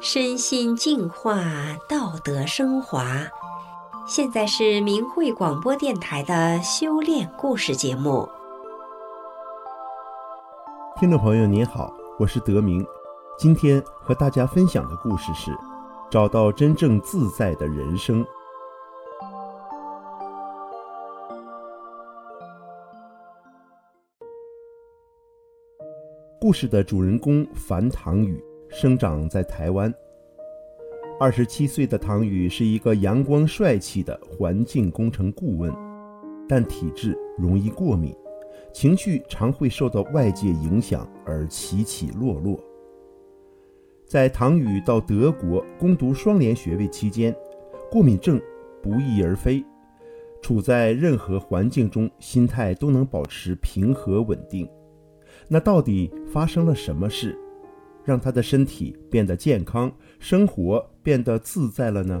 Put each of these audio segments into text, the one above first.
身心净化，道德升华。现在是明慧广播电台的修炼故事节目。听众朋友您好，我是德明，今天和大家分享的故事是：找到真正自在的人生。故事的主人公樊唐宇。生长在台湾，二十七岁的唐宇是一个阳光帅气的环境工程顾问，但体质容易过敏，情绪常会受到外界影响而起起落落。在唐宇到德国攻读双联学位期间，过敏症不翼而飞，处在任何环境中，心态都能保持平和稳定。那到底发生了什么事？让他的身体变得健康，生活变得自在了呢？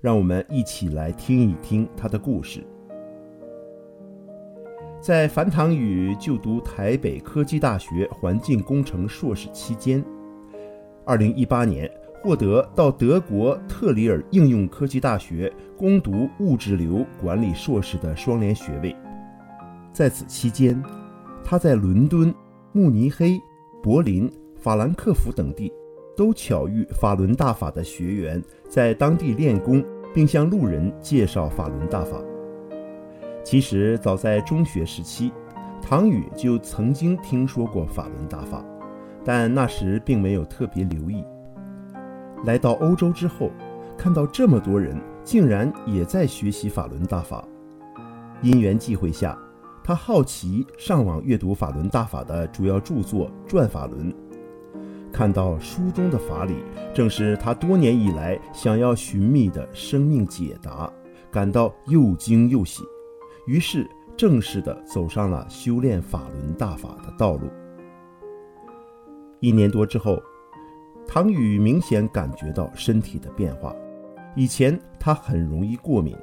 让我们一起来听一听他的故事。在樊唐宇就读台北科技大学环境工程硕士期间，二零一八年获得到德国特里尔应用科技大学攻读物质流管理硕士的双联学位。在此期间，他在伦敦、慕尼黑、柏林。法兰克福等地都巧遇法轮大法的学员，在当地练功，并向路人介绍法轮大法。其实早在中学时期，唐宇就曾经听说过法轮大法，但那时并没有特别留意。来到欧洲之后，看到这么多人竟然也在学习法轮大法，因缘际会下，他好奇上网阅读法轮大法的主要著作《转法轮》。看到书中的法理，正是他多年以来想要寻觅的生命解答，感到又惊又喜，于是正式的走上了修炼法轮大法的道路。一年多之后，唐宇明显感觉到身体的变化。以前他很容易过敏，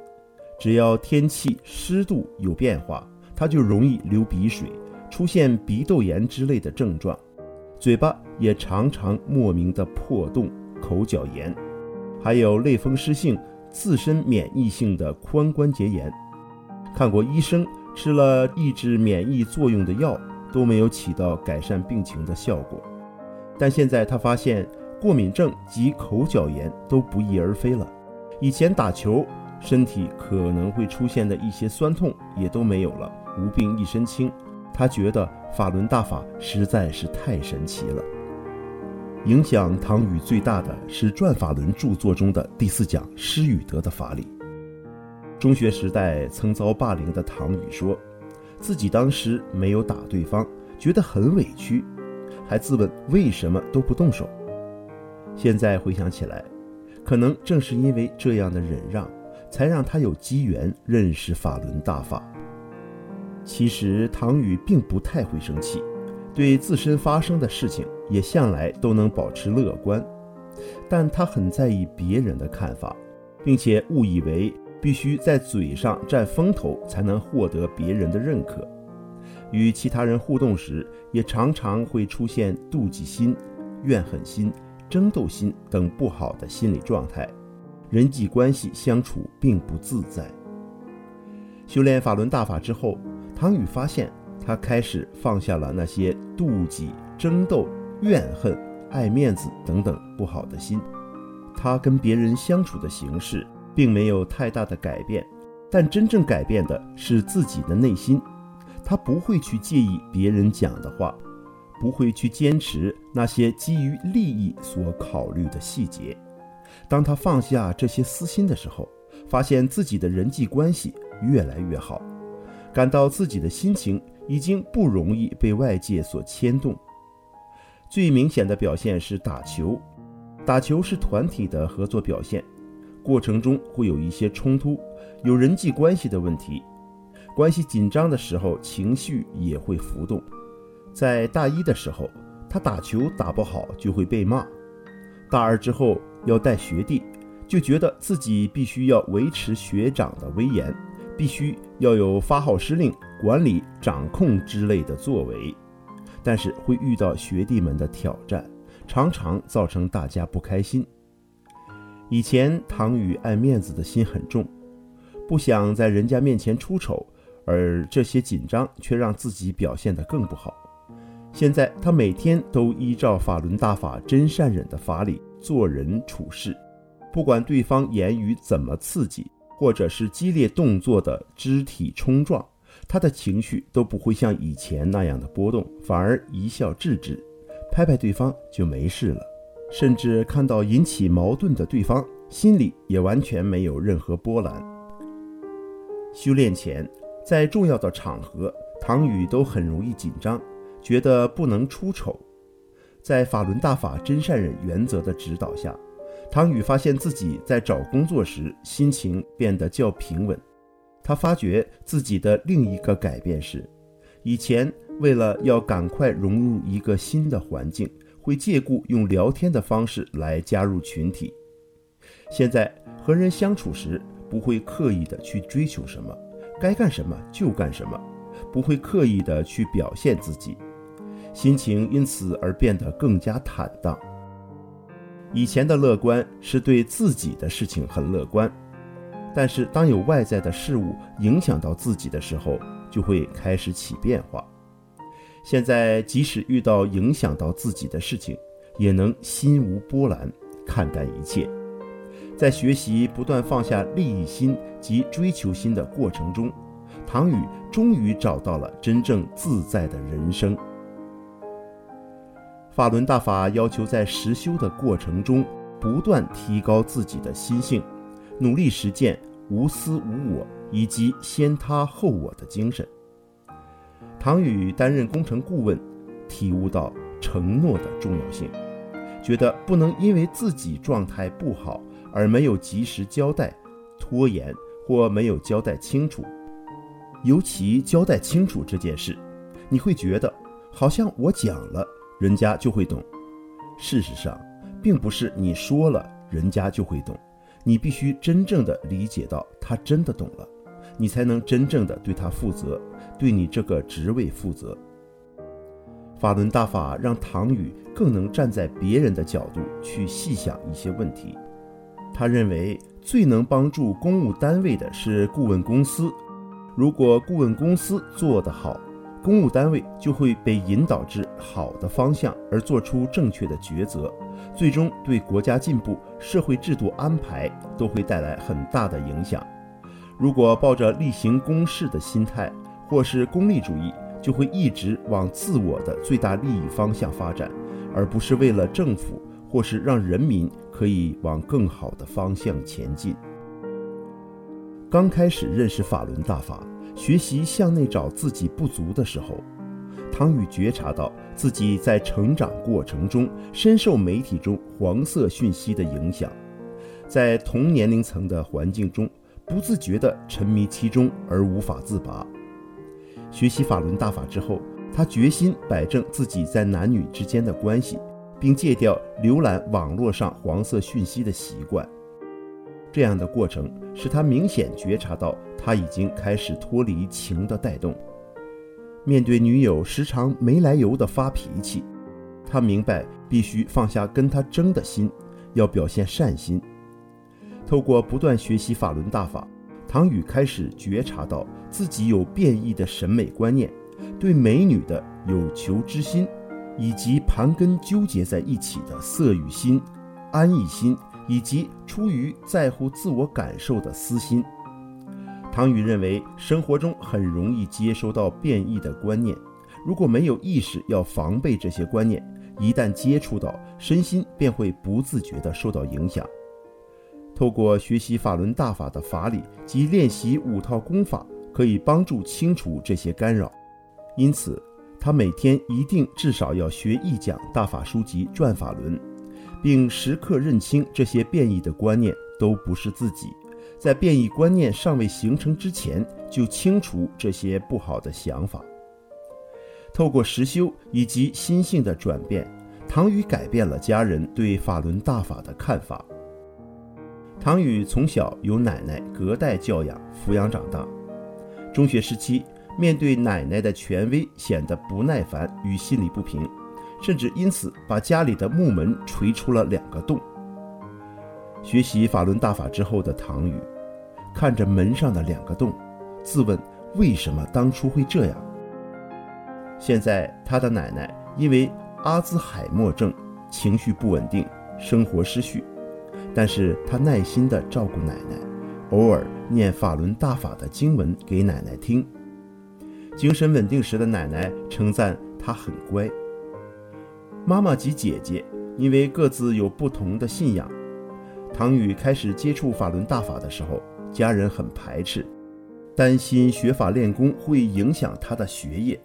只要天气湿度有变化，他就容易流鼻水，出现鼻窦炎之类的症状。嘴巴也常常莫名的破洞、口角炎，还有类风湿性自身免疫性的髋关节炎。看过医生，吃了抑制免疫作用的药，都没有起到改善病情的效果。但现在他发现，过敏症及口角炎都不翼而飞了。以前打球，身体可能会出现的一些酸痛也都没有了，无病一身轻。他觉得法轮大法实在是太神奇了。影响唐宇最大的是《转法轮》著作中的第四讲“失与得”的法理。中学时代曾遭霸凌的唐宇说，自己当时没有打对方，觉得很委屈，还自问为什么都不动手。现在回想起来，可能正是因为这样的忍让，才让他有机缘认识法轮大法。其实唐宇并不太会生气，对自身发生的事情也向来都能保持乐观，但他很在意别人的看法，并且误以为必须在嘴上占风头才能获得别人的认可。与其他人互动时，也常常会出现妒忌心、怨恨心、争斗心等不好的心理状态，人际关系相处并不自在。修炼法轮大法之后，唐宇发现，他开始放下了那些妒忌、争斗、怨恨、爱面子等等不好的心。他跟别人相处的形式并没有太大的改变，但真正改变的是自己的内心。他不会去介意别人讲的话，不会去坚持那些基于利益所考虑的细节。当他放下这些私心的时候，发现自己的人际关系越来越好。感到自己的心情已经不容易被外界所牵动。最明显的表现是打球，打球是团体的合作表现，过程中会有一些冲突，有人际关系的问题，关系紧张的时候情绪也会浮动。在大一的时候，他打球打不好就会被骂；大二之后要带学弟，就觉得自己必须要维持学长的威严。必须要有发号施令、管理、掌控之类的作为，但是会遇到学弟们的挑战，常常造成大家不开心。以前唐宇爱面子的心很重，不想在人家面前出丑，而这些紧张却让自己表现得更不好。现在他每天都依照法轮大法真善忍的法理做人处事，不管对方言语怎么刺激，或者是激烈动作的肢体冲撞，他的情绪都不会像以前那样的波动，反而一笑置之，拍拍对方就没事了。甚至看到引起矛盾的对方，心里也完全没有任何波澜。修炼前，在重要的场合，唐宇都很容易紧张。觉得不能出丑，在法轮大法真善忍原则的指导下，唐宇发现自己在找工作时心情变得较平稳。他发觉自己的另一个改变是，以前为了要赶快融入一个新的环境，会借故用聊天的方式来加入群体。现在和人相处时，不会刻意的去追求什么，该干什么就干什么，不会刻意的去表现自己。心情因此而变得更加坦荡。以前的乐观是对自己的事情很乐观，但是当有外在的事物影响到自己的时候，就会开始起变化。现在即使遇到影响到自己的事情，也能心无波澜，看淡一切。在学习不断放下利益心及追求心的过程中，唐宇终于找到了真正自在的人生。法轮大法要求在实修的过程中不断提高自己的心性，努力实践无私无我以及先他后我的精神。唐宇担任工程顾问，体悟到承诺的重要性，觉得不能因为自己状态不好而没有及时交代、拖延或没有交代清楚。尤其交代清楚这件事，你会觉得好像我讲了。人家就会懂。事实上，并不是你说了人家就会懂，你必须真正的理解到他真的懂了，你才能真正的对他负责，对你这个职位负责。法轮大法让唐宇更能站在别人的角度去细想一些问题。他认为最能帮助公务单位的是顾问公司，如果顾问公司做得好，公务单位就会被引导至好的方向，而做出正确的抉择，最终对国家进步、社会制度安排都会带来很大的影响。如果抱着例行公事的心态，或是功利主义，就会一直往自我的最大利益方向发展，而不是为了政府或是让人民可以往更好的方向前进。刚开始认识法轮大法。学习向内找自己不足的时候，唐宇觉察到自己在成长过程中深受媒体中黄色讯息的影响，在同年龄层的环境中不自觉地沉迷其中而无法自拔。学习法轮大法之后，他决心摆正自己在男女之间的关系，并戒掉浏览网络上黄色讯息的习惯。这样的过程使他明显觉察到，他已经开始脱离情的带动。面对女友时常没来由的发脾气，他明白必须放下跟他争的心，要表现善心。透过不断学习法轮大法，唐宇开始觉察到自己有变异的审美观念，对美女的有求之心，以及盘根纠结在一起的色欲心、安逸心。以及出于在乎自我感受的私心，唐雨认为生活中很容易接收到变异的观念，如果没有意识要防备这些观念，一旦接触到，身心便会不自觉地受到影响。透过学习法轮大法的法理及练习五套功法，可以帮助清除这些干扰。因此，他每天一定至少要学一讲大法书籍《转法轮》。并时刻认清这些变异的观念都不是自己，在变异观念尚未形成之前，就清除这些不好的想法。透过实修以及心性的转变，唐雨改变了家人对法轮大法的看法。唐雨从小由奶奶隔代教养抚养长大，中学时期，面对奶奶的权威显得不耐烦与心里不平，甚至因此把家里的木门锤出了两个洞。学习法轮大法之后的唐宇，看着门上的两个洞，自问为什么当初会这样。现在他的奶奶因为阿兹海默症，情绪不稳定，生活失序，但是他耐心地照顾奶奶，偶尔念法轮大法的经文给奶奶听。精神稳定时的奶奶称赞他很乖。妈妈及姐姐因为各自有不同的信仰。唐宇开始接触法轮大法的时候，家人很排斥，担心学法练功会影响他的学业。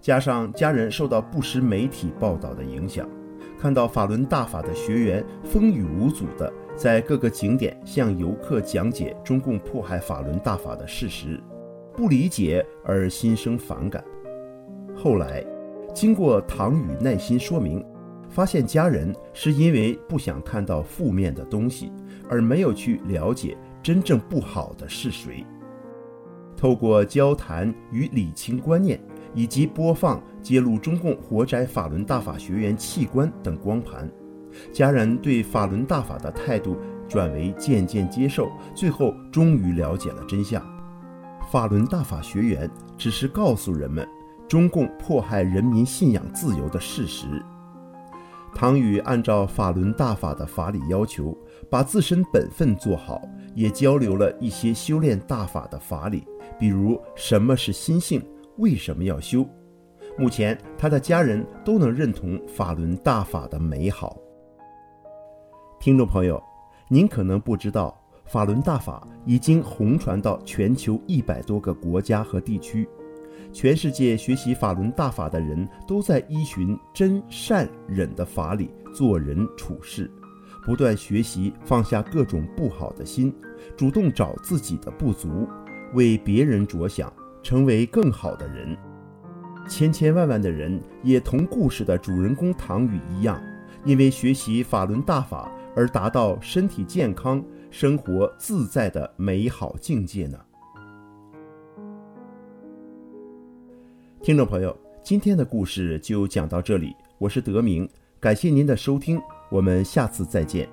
加上家人受到不实媒体报道的影响，看到法轮大法的学员风雨无阻地在各个景点向游客讲解中共迫害法轮大法的事实，不理解而心生反感。后来，经过唐宇耐心说明。发现家人是因为不想看到负面的东西，而没有去了解真正不好的是谁。透过交谈与理清观念，以及播放揭露中共活摘法轮大法学员器官等光盘，家人对法轮大法的态度转为渐渐接受，最后终于了解了真相。法轮大法学员只是告诉人们中共迫害人民信仰自由的事实。唐雨按照法轮大法的法理要求，把自身本分做好，也交流了一些修炼大法的法理，比如什么是心性，为什么要修。目前，他的家人都能认同法轮大法的美好。听众朋友，您可能不知道，法轮大法已经红传到全球一百多个国家和地区。全世界学习法轮大法的人都在依循真善忍的法理做人处事，不断学习放下各种不好的心，主动找自己的不足，为别人着想，成为更好的人。千千万万的人也同故事的主人公唐宇一样，因为学习法轮大法而达到身体健康、生活自在的美好境界呢。听众朋友，今天的故事就讲到这里，我是德明，感谢您的收听，我们下次再见。